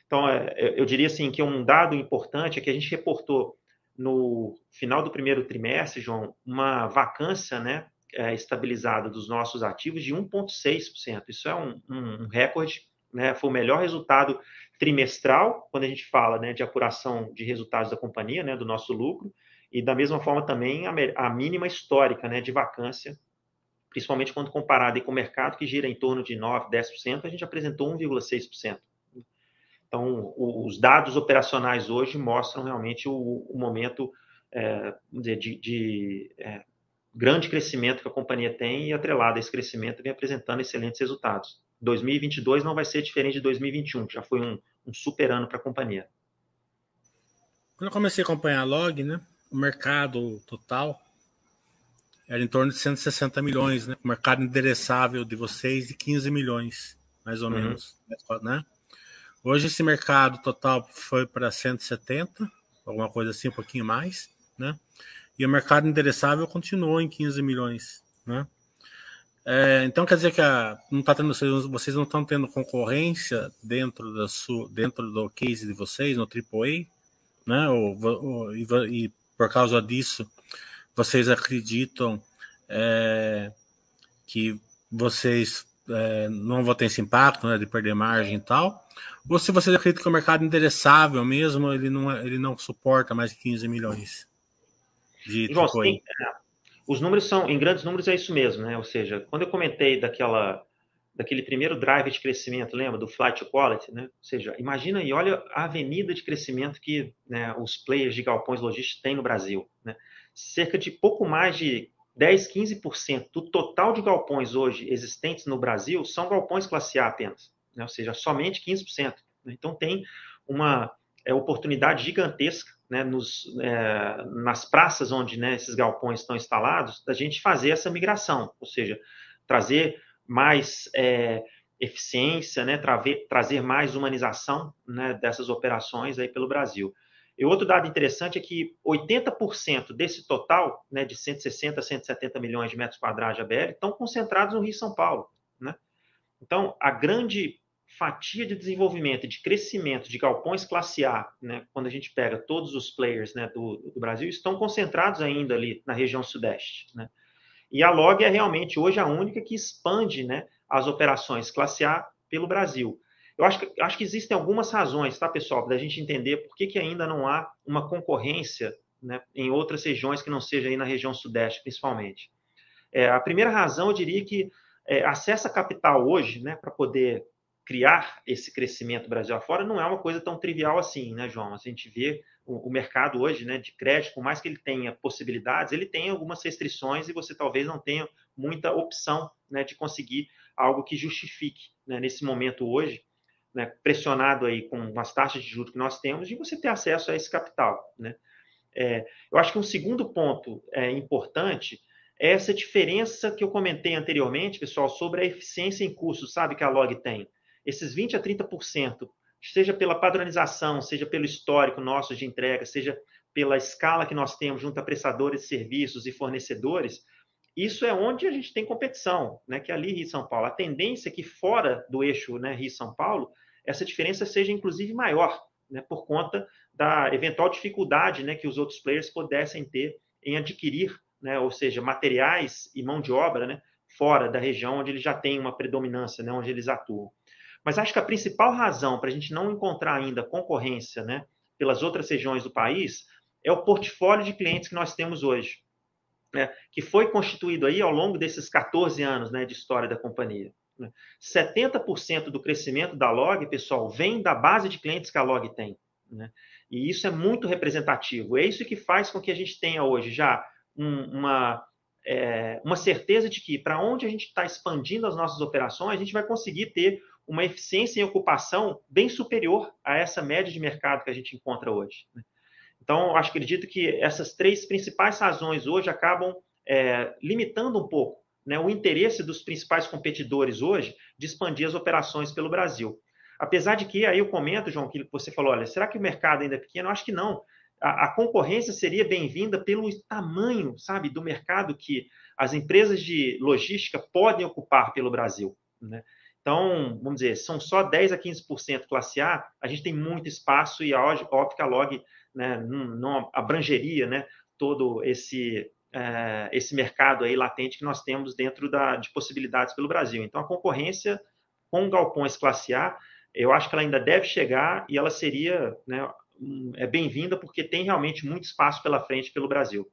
Speaker 2: Então, é, eu diria assim que um dado importante é que a gente reportou no final do primeiro trimestre, João, uma vacância né, é, estabilizada dos nossos ativos de 1,6%. Isso é um, um, um recorde, né, foi o melhor resultado trimestral, quando a gente fala né, de apuração de resultados da companhia, né, do nosso lucro, e da mesma forma também a, mínima histórica né, de vacância, principalmente quando comparado com o mercado, que gira em torno de 9%, 10%, a gente apresentou 1,6%. Então, os dados operacionais hoje mostram realmente o, o momento é, de, de é, grande crescimento que a companhia tem e, atrelado a esse crescimento, vem apresentando excelentes resultados. 2022 não vai ser diferente de 2021, que já foi um, um super ano para a companhia.
Speaker 1: Quando eu comecei a acompanhar a Log, né, o mercado total era em torno de 160 milhões, né? O mercado endereçável de vocês de 15 milhões, mais ou uhum. menos, né? Hoje esse mercado total foi para 170, alguma coisa assim, um pouquinho mais, né? E o mercado endereçável continuou em 15 milhões, né? É, então quer dizer que a, não tá tendo, vocês não estão tendo concorrência dentro da sua, dentro do case de vocês no AAA, né? Ou, ou, e, e, por causa disso vocês acreditam é, que vocês é, não vão ter esse impacto né, de perder margem e tal? Ou se você acredita que o mercado endereçável mesmo, ele não, é, ele não suporta mais de 15 milhões de João, sim,
Speaker 2: é, os números são, em grandes números é isso mesmo, né? Ou seja, quando eu comentei daquela, daquele primeiro drive de crescimento, lembra, do flight quality, né? Ou seja, imagina e olha a avenida de crescimento que né, os players de galpões logísticos têm no Brasil, né? Cerca de pouco mais de 10, 15% do total de galpões hoje existentes no Brasil são galpões classe A apenas né? ou seja, somente 15%. Né? Então, tem uma é, oportunidade gigantesca né, nos, é, nas praças onde né, esses galpões estão instalados, da gente fazer essa migração, ou seja, trazer mais é, eficiência, né, trazer, trazer mais humanização né, dessas operações aí pelo Brasil. E outro dado interessante é que 80% desse total, né, de 160 a 170 milhões de metros quadrados de ABL, estão concentrados no Rio e São Paulo. Né? Então, a grande fatia de desenvolvimento de crescimento de galpões classe A, né, quando a gente pega todos os players né, do, do, Brasil, estão concentrados ainda ali na região sudeste. Né? E a Log é realmente hoje a única que expande né, as operações classe A pelo Brasil. Eu acho que, acho que existem algumas razões, tá, pessoal, para a gente entender por que, que ainda não há uma concorrência né, em outras regiões que não seja aí na região sudeste, principalmente. É, a primeira razão, eu diria que é, acesso a capital hoje, né, para poder criar esse crescimento Brasil afora, não é uma coisa tão trivial assim, né, João? A gente vê o, mercado hoje, né, de crédito, por mais que ele tenha possibilidades, ele tem algumas restrições e você talvez não tenha muita opção, né, de conseguir algo que justifique, né, nesse momento hoje, né, pressionado aí com as taxas de juros que nós temos, de você ter acesso a esse capital, né? É, eu acho que um segundo ponto é, importante é essa diferença que eu comentei anteriormente, pessoal, sobre a eficiência em custos, sabe, que a Log tem esses 20% a 30%, seja pela padronização, seja pelo histórico nosso de entrega, seja pela escala que nós temos junto a prestadores de serviços e fornecedores, isso é onde a gente tem competição, né? que é ali Rio São Paulo. A tendência é que fora do eixo né, Rio São Paulo, essa diferença seja inclusive maior, né, por conta da eventual dificuldade né, que os outros players pudessem ter em adquirir, né, ou seja, materiais e mão de obra né, fora da região onde eles já têm uma predominância, né, onde eles atuam. Mas acho que a principal razão para a gente não encontrar ainda concorrência né, pelas outras regiões do país é o portfólio de clientes que nós temos hoje, né, que foi constituído aí ao longo desses 14 anos né, de história da companhia. 70% do crescimento da Log, pessoal, vem da base de clientes que a Log tem. Né? E isso é muito representativo. É isso que faz com que a gente tenha hoje já um, uma, é, uma certeza de que, para onde a gente está expandindo as nossas operações, a gente vai conseguir ter uma eficiência em ocupação bem superior a essa média de mercado que a gente encontra hoje. Né? Então, acho, acredito que essas três principais razões hoje acabam é, limitando um pouco né, o interesse dos principais competidores hoje de expandir as operações pelo Brasil. Apesar de que, aí eu comento, João, que você falou, olha, será que o mercado ainda é pequeno? Eu acho que não. A, a concorrência seria bem-vinda pelo tamanho, sabe, do mercado que as empresas de logística podem ocupar pelo Brasil. Né? Então, vamos dizer, são só 10 a 15% classe A, a gente tem muito espaço e a óptica log né, não, abrangeria né, todo esse é, esse mercado aí latente que nós temos dentro da, de possibilidades pelo Brasil. Então, a concorrência com galpões classe A, eu acho que ela ainda deve chegar e ela seria né, é bem-vinda porque tem realmente muito espaço pela frente pelo Brasil.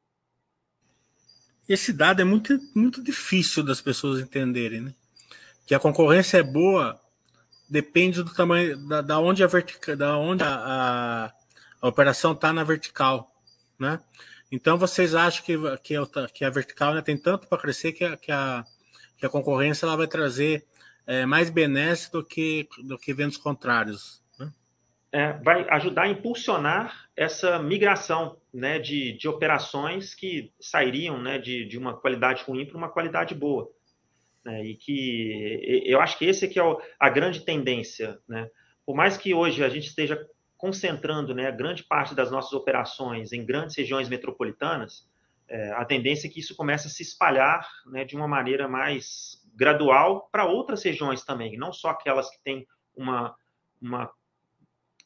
Speaker 1: Esse dado é muito, muito difícil das pessoas entenderem, né? Que a concorrência é boa depende do tamanho da, da onde a vertical, da onde a, a, a operação está na vertical, né? Então vocês acham que, que, que a vertical né, tem tanto para crescer que a, que, a, que a concorrência ela vai trazer é, mais benesses do que, do que ventos contrários? Né?
Speaker 2: É, vai ajudar a impulsionar essa migração né, de, de operações que sairiam né, de, de uma qualidade ruim para uma qualidade boa. Né, e que eu acho que esse é o, a grande tendência. Né? Por mais que hoje a gente esteja concentrando né, grande parte das nossas operações em grandes regiões metropolitanas, é, a tendência é que isso comece a se espalhar né, de uma maneira mais gradual para outras regiões também, não só aquelas que têm uma, uma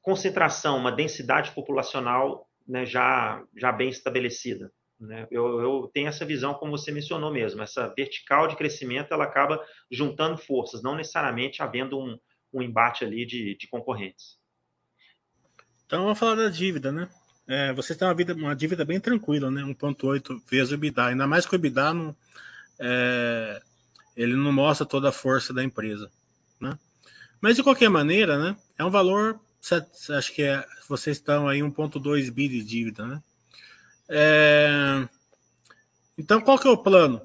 Speaker 2: concentração, uma densidade populacional né, já, já bem estabelecida. Né? Eu, eu, tenho essa visão, como você mencionou mesmo, essa vertical de crescimento ela acaba juntando forças, não necessariamente havendo um, um embate ali de, de concorrentes.
Speaker 1: Então vamos falar da dívida, né? É, vocês têm uma, vida, uma dívida bem tranquila, né? 1,8 vezes o EBITDA. Ainda mais que o EBITDA não, é, ele não mostra toda a força da empresa, né? Mas de qualquer maneira, né? É um valor, acho que é, vocês estão aí 1,2 bi de dívida, né? É, então qual que é o plano?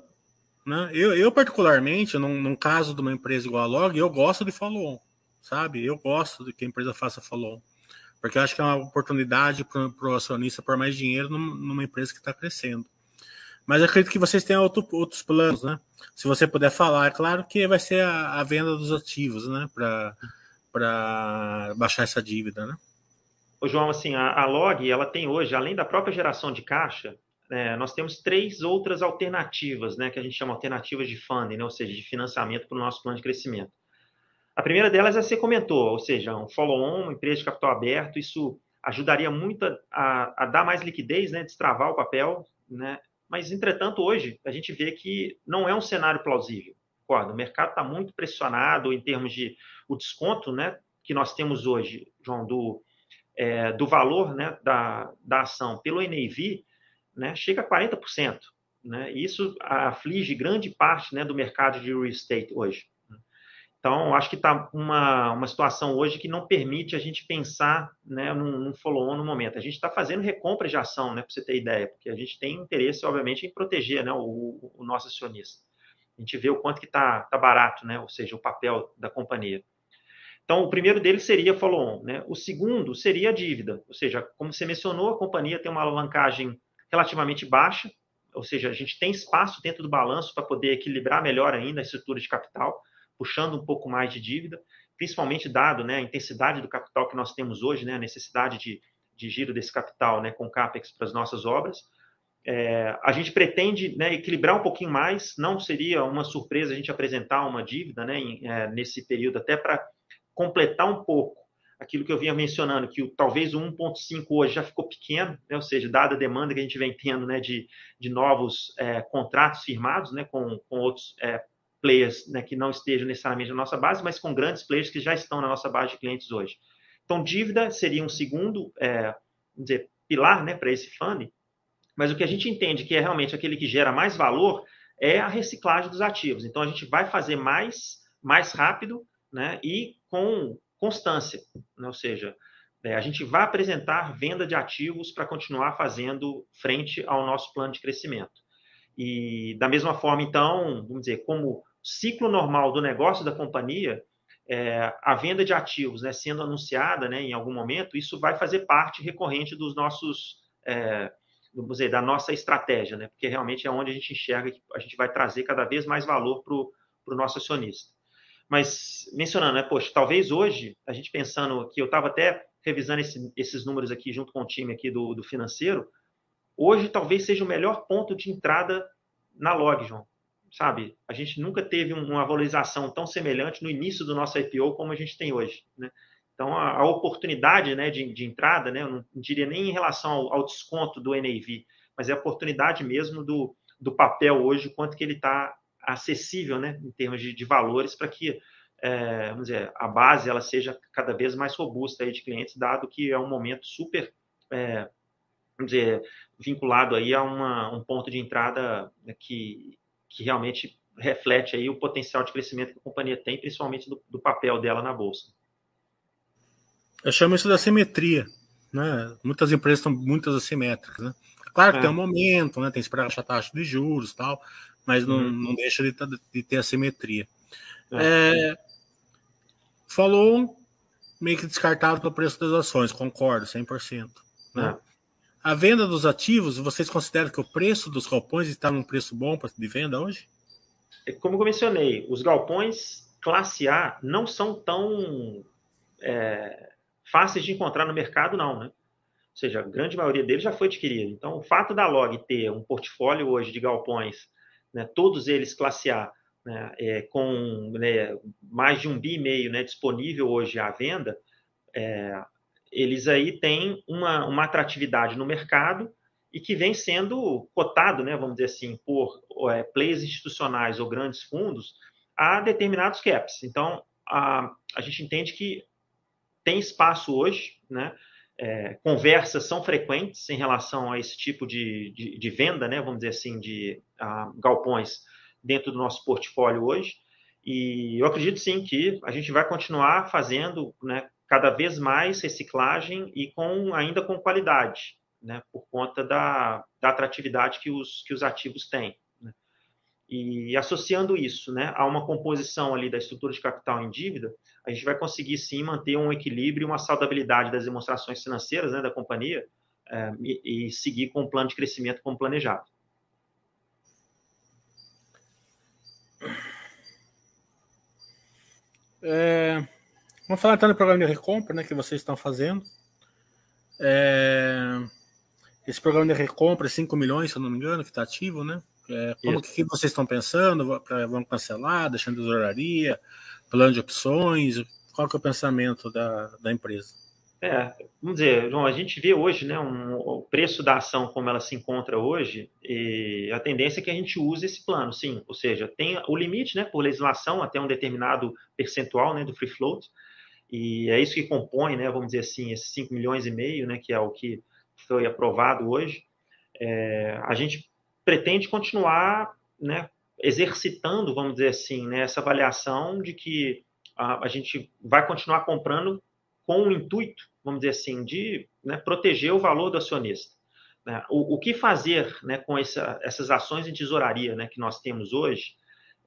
Speaker 1: Né? Eu, eu particularmente, num, num, caso de uma empresa igual a Log, eu gosto de follow-on, sabe? Eu gosto de que a empresa faça follow-on. Porque eu acho que é uma oportunidade para o acionista pôr mais dinheiro numa empresa que está crescendo. Mas acredito que vocês tenham outro, outros planos, né? Se você puder falar, é claro que vai ser a, a venda dos ativos, né? Para baixar essa dívida, né?
Speaker 2: O João, assim, a, a Log, ela tem hoje, além da própria geração de caixa, é, nós temos três outras alternativas, né, que a gente chama alternativas de funding, né, ou seja, de financiamento para o nosso plano de crescimento. A primeira delas é você comentou, ou seja, um follow-on, uma empresa de capital aberto, isso ajudaria muito a, a, dar mais liquidez, né, destravar o papel, né, mas, entretanto, hoje a gente vê que não é um cenário plausível. Concorda? O mercado está muito pressionado em termos de o desconto né, que nós temos hoje, João, do, é, do valor né, da, da ação pelo NAV, né, chega a 40%. Né? Isso aflige grande parte né, do mercado de real estate hoje. Então, acho que está uma, uma situação hoje que não permite a gente pensar né, num, num follow-on no momento. A gente está fazendo recompra de ação, né, para você ter ideia, porque a gente tem interesse, obviamente, em proteger né, o, o nosso acionista. A gente vê o quanto que está tá barato, né, ou seja, o papel da companhia. Então, o primeiro deles seria follow-on. Né? O segundo seria a dívida, ou seja, como você mencionou, a companhia tem uma alavancagem relativamente baixa, ou seja, a gente tem espaço dentro do balanço para poder equilibrar melhor ainda a estrutura de capital, puxando um pouco mais de dívida, principalmente dado né, a intensidade do capital que nós temos hoje, né, a necessidade de, de giro desse capital né, com CAPEX para as nossas obras. É, a gente pretende né, equilibrar um pouquinho mais, não seria uma surpresa a gente apresentar uma dívida né, em, é, nesse período, até para completar um pouco aquilo que eu vinha mencionando, que o, talvez o 1.5 hoje já ficou pequeno, né, ou seja, dada a demanda que a gente vem tendo né, de, de novos é, contratos firmados né, com, com outros é, players né, que não estejam necessariamente na nossa base, mas com grandes players que já estão na nossa base de clientes hoje. Então, dívida seria um segundo é, dizer, pilar né, para esse funding, mas o que a gente entende que é realmente aquele que gera mais valor é a reciclagem dos ativos. Então, a gente vai fazer mais, mais rápido né, e com constância, né, ou seja, é, a gente vai apresentar venda de ativos para continuar fazendo frente ao nosso plano de crescimento. E da mesma forma, então, vamos dizer, como ciclo normal do negócio da companhia, é, a venda de ativos né, sendo anunciada né, em algum momento, isso vai fazer parte recorrente dos nossos, é, vamos dizer, da nossa estratégia, né, porque realmente é onde a gente enxerga que a gente vai trazer cada vez mais valor para o nosso acionista. Mas, mencionando, né, poxa, talvez hoje, a gente pensando que eu estava até revisando esse, esses números aqui junto com o time aqui do, do financeiro, hoje talvez seja o melhor ponto de entrada na log, João sabe? A gente nunca teve uma valorização tão semelhante no início do nosso IPO como a gente tem hoje, né? Então, a, a oportunidade né, de, de, entrada, né, eu não diria nem em relação ao, ao, desconto do NAV, mas é a oportunidade mesmo do, do papel hoje, quanto que ele está acessível né, em termos de, de valores para que é, vamos dizer, a base ela seja cada vez mais robusta aí de clientes, dado que é um momento super, é, vamos dizer, vinculado aí a uma, um ponto de entrada que que realmente reflete aí o potencial de crescimento que a companhia tem, principalmente do, do papel dela na bolsa.
Speaker 1: Eu chamo isso de assimetria. Né? Muitas empresas estão muitas assimétricas. Né? Claro que é. tem um momento, né? tem que esperar a taxa de juros tal, mas não, uhum. não deixa de, de, ter assimetria. É. É, falou meio que descartado pelo preço das ações, concordo, 100%. Né? É. A venda dos ativos, vocês consideram que o preço dos galpões está num preço bom de venda hoje?
Speaker 2: É como eu mencionei, os galpões classe A não são tão é, fáceis de encontrar no mercado, não, né? Ou seja, a grande maioria deles já foi adquirida. Então, o fato da Log ter um portfólio hoje de galpões, né, todos eles classe A, né, é, com né, mais de um bi e meio né, disponível hoje à venda, é, eles aí têm uma, uma atratividade no mercado e que vem sendo cotado, né, vamos dizer assim, por é, players institucionais ou grandes fundos a determinados caps. Então, a, a gente entende que tem espaço hoje, né, é, conversas são frequentes em relação a esse tipo de, de, de venda, né, vamos dizer assim, de galpões dentro do nosso portfólio hoje. E eu acredito sim que a gente vai continuar fazendo né, cada vez mais reciclagem e com ainda com qualidade, né, por conta da, da atratividade que os, que os ativos têm. E associando isso né, a uma composição ali da estrutura de capital em dívida, a gente vai conseguir sim manter um equilíbrio uma saudabilidade das demonstrações financeiras né, da companhia é, e, e seguir com o plano de crescimento como planejado.
Speaker 1: É, Vamos falar então do programa de recompra né, que vocês estão fazendo. É, esse programa de recompra, 5 milhões, se eu não me engano, que está ativo, né? É, como que, que, vocês estão pensando? Vão cancelar, deixando tesouraria, plano de opções? Qual que é o pensamento da, da empresa?
Speaker 2: É, vamos dizer, João, a gente vê hoje né, um, o preço da ação como ela se encontra hoje, e a tendência é que a gente use esse plano, sim. Ou seja, tem o limite, né, por legislação, até um determinado percentual né, do free float, e é isso que compõe, né, vamos dizer assim, esses 5 milhões e meio, né, que é o que foi aprovado hoje. É, a gente pretende continuar né, exercitando, vamos dizer assim, né, essa avaliação de que a, a gente vai continuar comprando com o intuito, vamos dizer assim, de né, proteger o valor do acionista. Né? O, o, que fazer né, com essa, essas ações de tesouraria né, que nós temos hoje,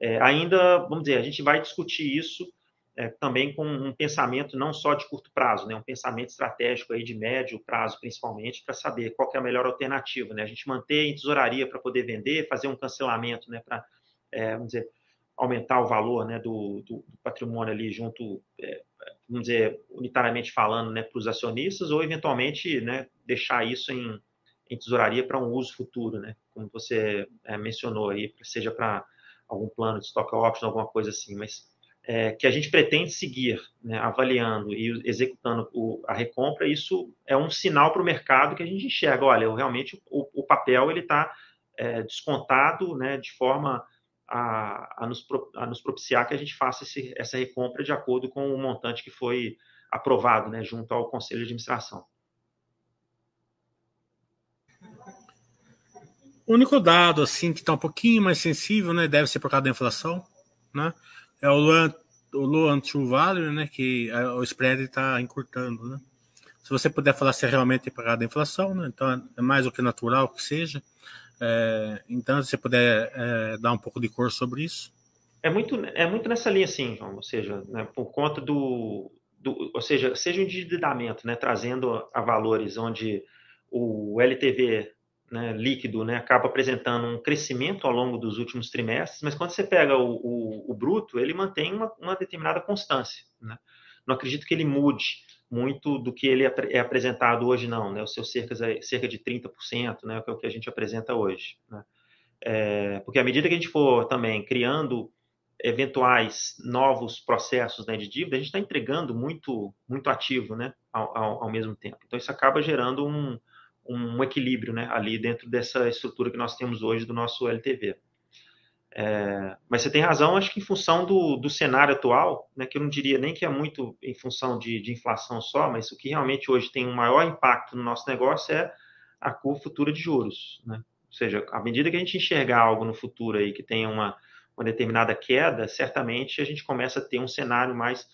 Speaker 2: é, ainda, vamos dizer, a gente vai discutir isso é, também com um pensamento não só de curto prazo, né, um pensamento estratégico aí de médio prazo, principalmente, para saber qual é a melhor alternativa. Né? A gente manter em tesouraria para poder vender, fazer um cancelamento né, para, é, vamos dizer, aumentar o valor né, do, do, patrimônio ali junto, é, vamos dizer, unitariamente falando, né, para os acionistas, ou eventualmente né, deixar isso em, em tesouraria para um uso futuro, né, como você é, mencionou aí, seja para algum plano de stock option, alguma coisa assim, mas é, que a gente pretende seguir, né, avaliando e executando o, a recompra, isso é um sinal para o mercado que a gente enxerga, olha, realmente o, o papel ele está é, descontado né, de forma a, a, nos, a, nos, propiciar que a gente faça esse, essa recompra de acordo com o montante que foi aprovado né, junto ao Conselho de Administração.
Speaker 1: O único dado assim que está um pouquinho mais sensível, né, deve ser por causa da inflação, né, é o loan, o loan to value, né? Que o spread está encurtando, né? Se você puder falar se é realmente pagado da inflação, né? Então é mais do que natural que seja. É, então, se você puder é, dar um pouco de cor sobre isso.
Speaker 2: É muito, é muito nessa linha, sim, João. Ou seja, né, por conta do, do, ou seja, seja um endividamento, né, trazendo a valores onde o LTV né, líquido né, acaba apresentando um crescimento ao longo dos últimos trimestres, mas quando você pega o, o, o bruto, ele mantém uma, uma determinada constância. Né? Não acredito que ele mude muito do que ele é apresentado hoje, não. Né? Os seus cerca, cerca de 30%, né, que é o que a gente apresenta hoje. Né? É, porque à medida que a gente for também criando eventuais novos processos né, de dívida, a gente está entregando muito, muito ativo né, ao, ao, ao mesmo tempo. Então, isso acaba gerando um, um equilíbrio né, ali dentro dessa estrutura que nós temos hoje do nosso LTV. É, mas você tem razão, acho que em função do, do cenário atual, né, que eu não diria nem que é muito em função de, de, inflação só, mas o que realmente hoje tem um maior impacto no nosso negócio é a curva futura de juros. Né? Ou seja, à medida que a gente enxergar algo no futuro aí que tenha uma, uma determinada queda, certamente a gente começa a ter um cenário mais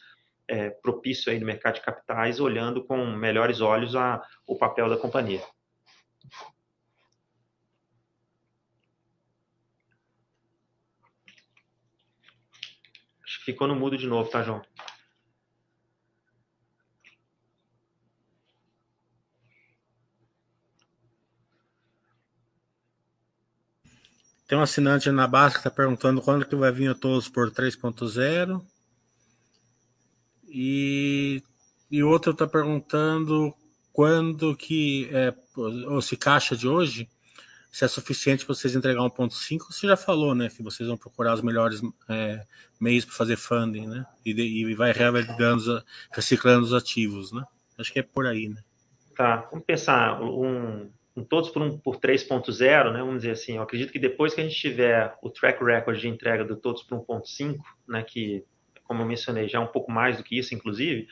Speaker 2: é, propício aí no mercado de capitais, olhando com melhores olhos a, o papel da companhia. Ficou no mudo de novo, tá, João?
Speaker 1: Tem um assinante na base que está perguntando quando que vai vir o Todos por 3.0. E, e outro está perguntando quando que, é, ou se caixa de hoje, se é suficiente para vocês entregar 1.5, você já falou, né, que vocês vão procurar os melhores é, meios para fazer funding, né, e, de, e vai reavaliando, reciclando os ativos, né, acho que é por aí, né.
Speaker 2: Tá, vamos pensar um, um todos por, um, por 3.0, né, vamos dizer assim, eu acredito que depois que a gente tiver o track record de entrega do todos por 1.5, né, que, como eu mencionei, já é um pouco mais do que isso, inclusive,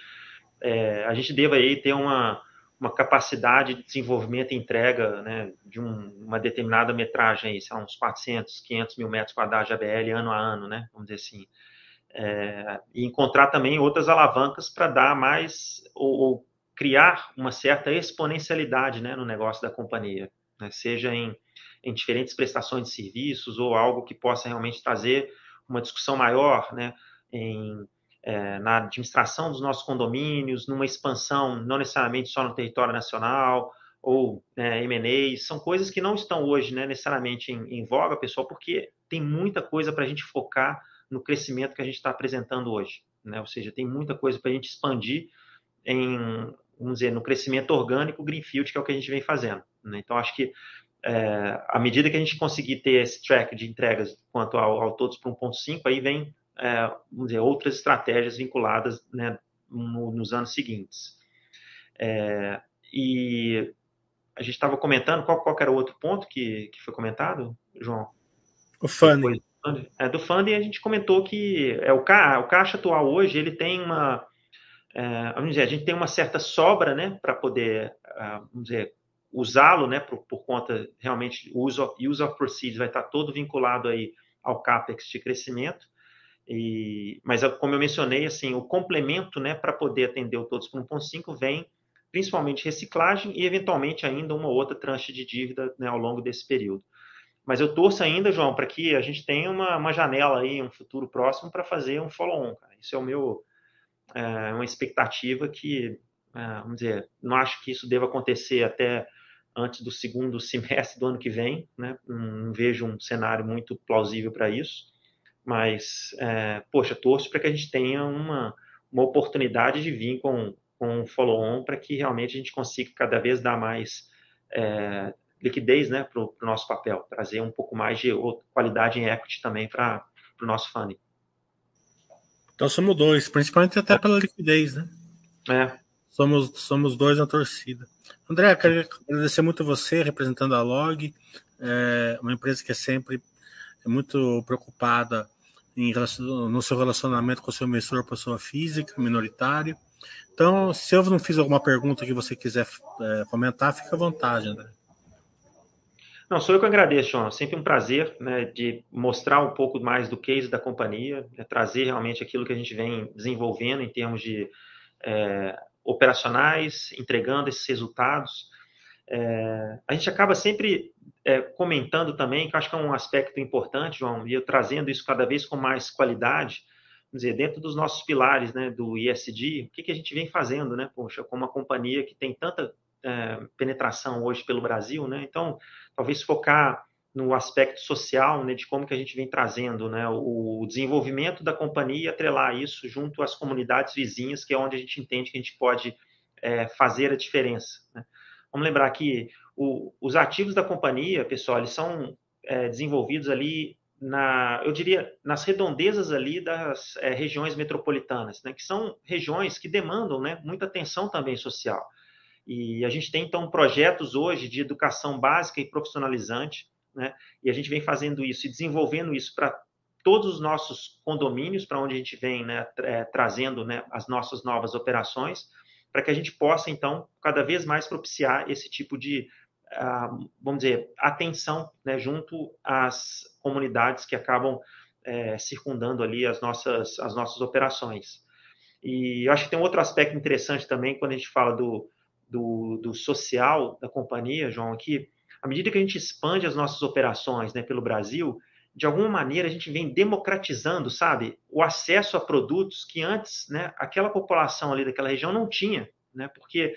Speaker 2: é, a gente deva aí ter uma uma capacidade de desenvolvimento e entrega né, de um, uma determinada metragem, aí, sei lá, uns 400, 500 mil metros quadrados de ABL ano a ano, né, vamos dizer assim. É, e encontrar também outras alavancas para dar mais, ou, ou, criar uma certa exponencialidade né, no negócio da companhia, né, seja em, em diferentes prestações de serviços ou algo que possa realmente trazer uma discussão maior né, em é, na administração dos nossos condomínios, numa expansão, não necessariamente só no território nacional, ou né, M&A, são coisas que não estão hoje né, necessariamente em, em voga, pessoal, porque tem muita coisa para a gente focar no crescimento que a gente está apresentando hoje. Né? Ou seja, tem muita coisa para a gente expandir em vamos dizer, no crescimento orgânico, Greenfield, que é o que a gente vem fazendo. Né? Então, acho que é, à medida que a gente conseguir ter esse track de entregas quanto ao, ao todos para 1.5, aí vem, é, vamos dizer, outras estratégias vinculadas né, no, nos anos seguintes. É, e a gente estava comentando, qual, qual era o outro ponto que, que foi comentado, João?
Speaker 1: O funding.
Speaker 2: É, do funding a gente comentou que é, o, ca, o caixa atual hoje ele tem uma é, vamos dizer, a gente tem uma certa sobra né, para poder uh, vamos dizer, usá-lo né, por, por, conta realmente o use of, use of proceeds vai estar todo vinculado aí ao CAPEX de crescimento. E, mas como eu mencionei, assim, o complemento né, para poder atender o todos por 1.5 vem principalmente reciclagem e eventualmente ainda uma outra tranche de dívida né, ao longo desse período. Mas eu torço ainda, João, para que a gente tenha uma, uma janela aí, um futuro próximo, para fazer um follow-on. Isso é o meu é, uma expectativa que, é, vamos dizer, não acho que isso deva acontecer até antes do segundo semestre do ano que vem, né? Não, não vejo um cenário muito plausível para isso, mas, é, poxa, torço para que a gente tenha uma, uma oportunidade de vir com, com um follow-on para que realmente a gente consiga cada vez dar mais é, liquidez né, para o nosso papel, trazer um pouco mais de qualidade em equity também para o nosso funding.
Speaker 1: Então somos dois, principalmente até pela liquidez, né?
Speaker 2: É.
Speaker 1: Somos, somos dois na torcida. André, quero agradecer muito você, representando a Log, é uma empresa que é sempre muito preocupada em, no seu relacionamento com o seu emissor, pessoa física, minoritário. Então, se eu não fiz alguma pergunta que você quiser é, comentar, fica à vontade, André.
Speaker 2: Não, sou eu que agradeço, João. Sempre um prazer né, de mostrar um pouco mais do case da companhia, né, trazer realmente aquilo que a gente vem desenvolvendo em termos de é, operacionais, entregando esses resultados. É, a gente acaba sempre é, comentando também, que eu acho que é um aspecto importante, João, e eu trazendo isso cada vez com mais qualidade, dizer, dentro dos nossos pilares né, do ISD, o que, que a gente vem fazendo, né, poxa, como uma companhia que tem tanta é, penetração hoje pelo Brasil, né? Então, talvez focar no aspecto social, né, de como que a gente vem trazendo, né, o desenvolvimento da companhia e atrelar isso junto às comunidades vizinhas, que é onde a gente entende que a gente pode é, fazer a diferença. Né? Vamos lembrar que o, os ativos da companhia, pessoal, eles são é, desenvolvidos ali na, eu diria, nas redondezas ali das é, regiões metropolitanas, né, que são regiões que demandam, né, muita atenção também social. E a gente tem, então, projetos hoje de educação básica e profissionalizante, né? E a gente vem fazendo isso e desenvolvendo isso para todos os nossos condomínios, para onde a gente vem né, é, trazendo né, as nossas novas operações, para que a gente possa, então, cada vez mais propiciar esse tipo de, uh, vamos dizer, atenção né, junto às comunidades que acabam é, circundando ali as nossas, as nossas operações. E eu acho que tem um outro aspecto interessante também quando a gente fala do, do, do social da companhia, João, aqui, à medida que a gente expande as nossas operações né, pelo Brasil, de alguma maneira a gente vem democratizando, sabe, o acesso a produtos que antes, né, aquela população ali daquela região não tinha, né, porque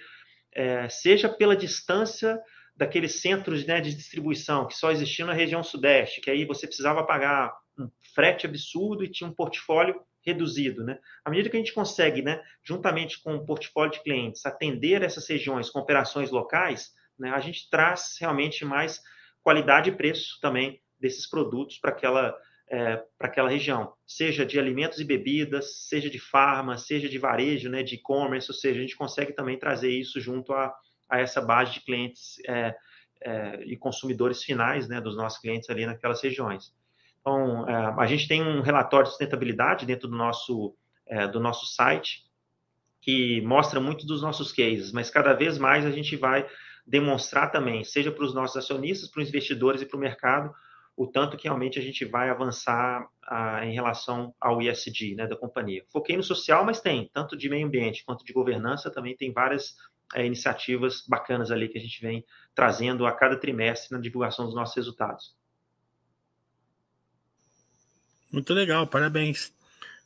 Speaker 2: é, seja pela distância daqueles centros né, de distribuição que só existiam na região sudeste, que aí você precisava pagar um frete absurdo e tinha um portfólio reduzido. Né? À medida que a gente consegue, né, juntamente com o portfólio de clientes, atender essas regiões com operações locais, né, a gente traz realmente mais qualidade e preço também desses produtos para aquela, é, para aquela região, seja de alimentos e bebidas, seja de farma, seja de varejo, né, de e-commerce, ou seja, a gente consegue também trazer isso junto a, a essa base de clientes é, é, e consumidores finais né, dos nossos clientes ali naquelas regiões. Então, é, a gente tem um relatório de sustentabilidade dentro do nosso, é, do nosso site, que mostra muito dos nossos cases, mas cada vez mais a gente vai demonstrar também, seja para os nossos acionistas, para os investidores e para o mercado, o tanto que realmente a gente vai avançar a, em relação ao ISD né, da companhia. Foquei no social, mas tem, tanto de meio ambiente quanto de governança, também tem várias é, iniciativas bacanas ali que a gente vem trazendo a cada trimestre na divulgação dos nossos resultados.
Speaker 1: Muito legal, parabéns.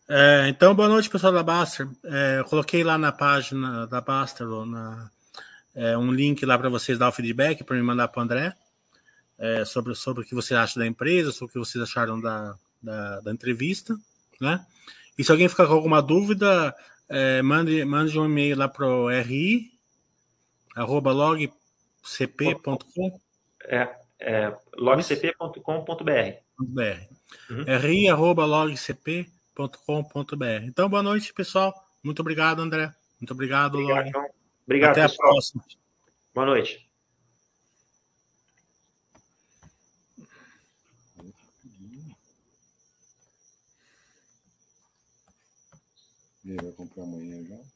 Speaker 1: É, então, boa noite, pessoal da Baster. É, eu coloquei lá na página da Baster na, um link lá para vocês dar o feedback, para me mandar para o André, é, sobre, sobre o que você acha da empresa, sobre o que vocês acharam da, da, da entrevista, né? E se alguém ficar com alguma dúvida, é, mande, mande um e-mail lá para o RI, arroba logcp.com.
Speaker 2: É, é logcp.com.br.
Speaker 1: Uhum. RI, arroba logcp.com.br. Então, boa noite, pessoal. Muito obrigado, André. Muito obrigado, obrigado Log.
Speaker 2: Obrigado,
Speaker 1: Até
Speaker 2: pessoal.
Speaker 1: a próxima.
Speaker 2: Boa noite.
Speaker 3: Il avait compris un moyen genre.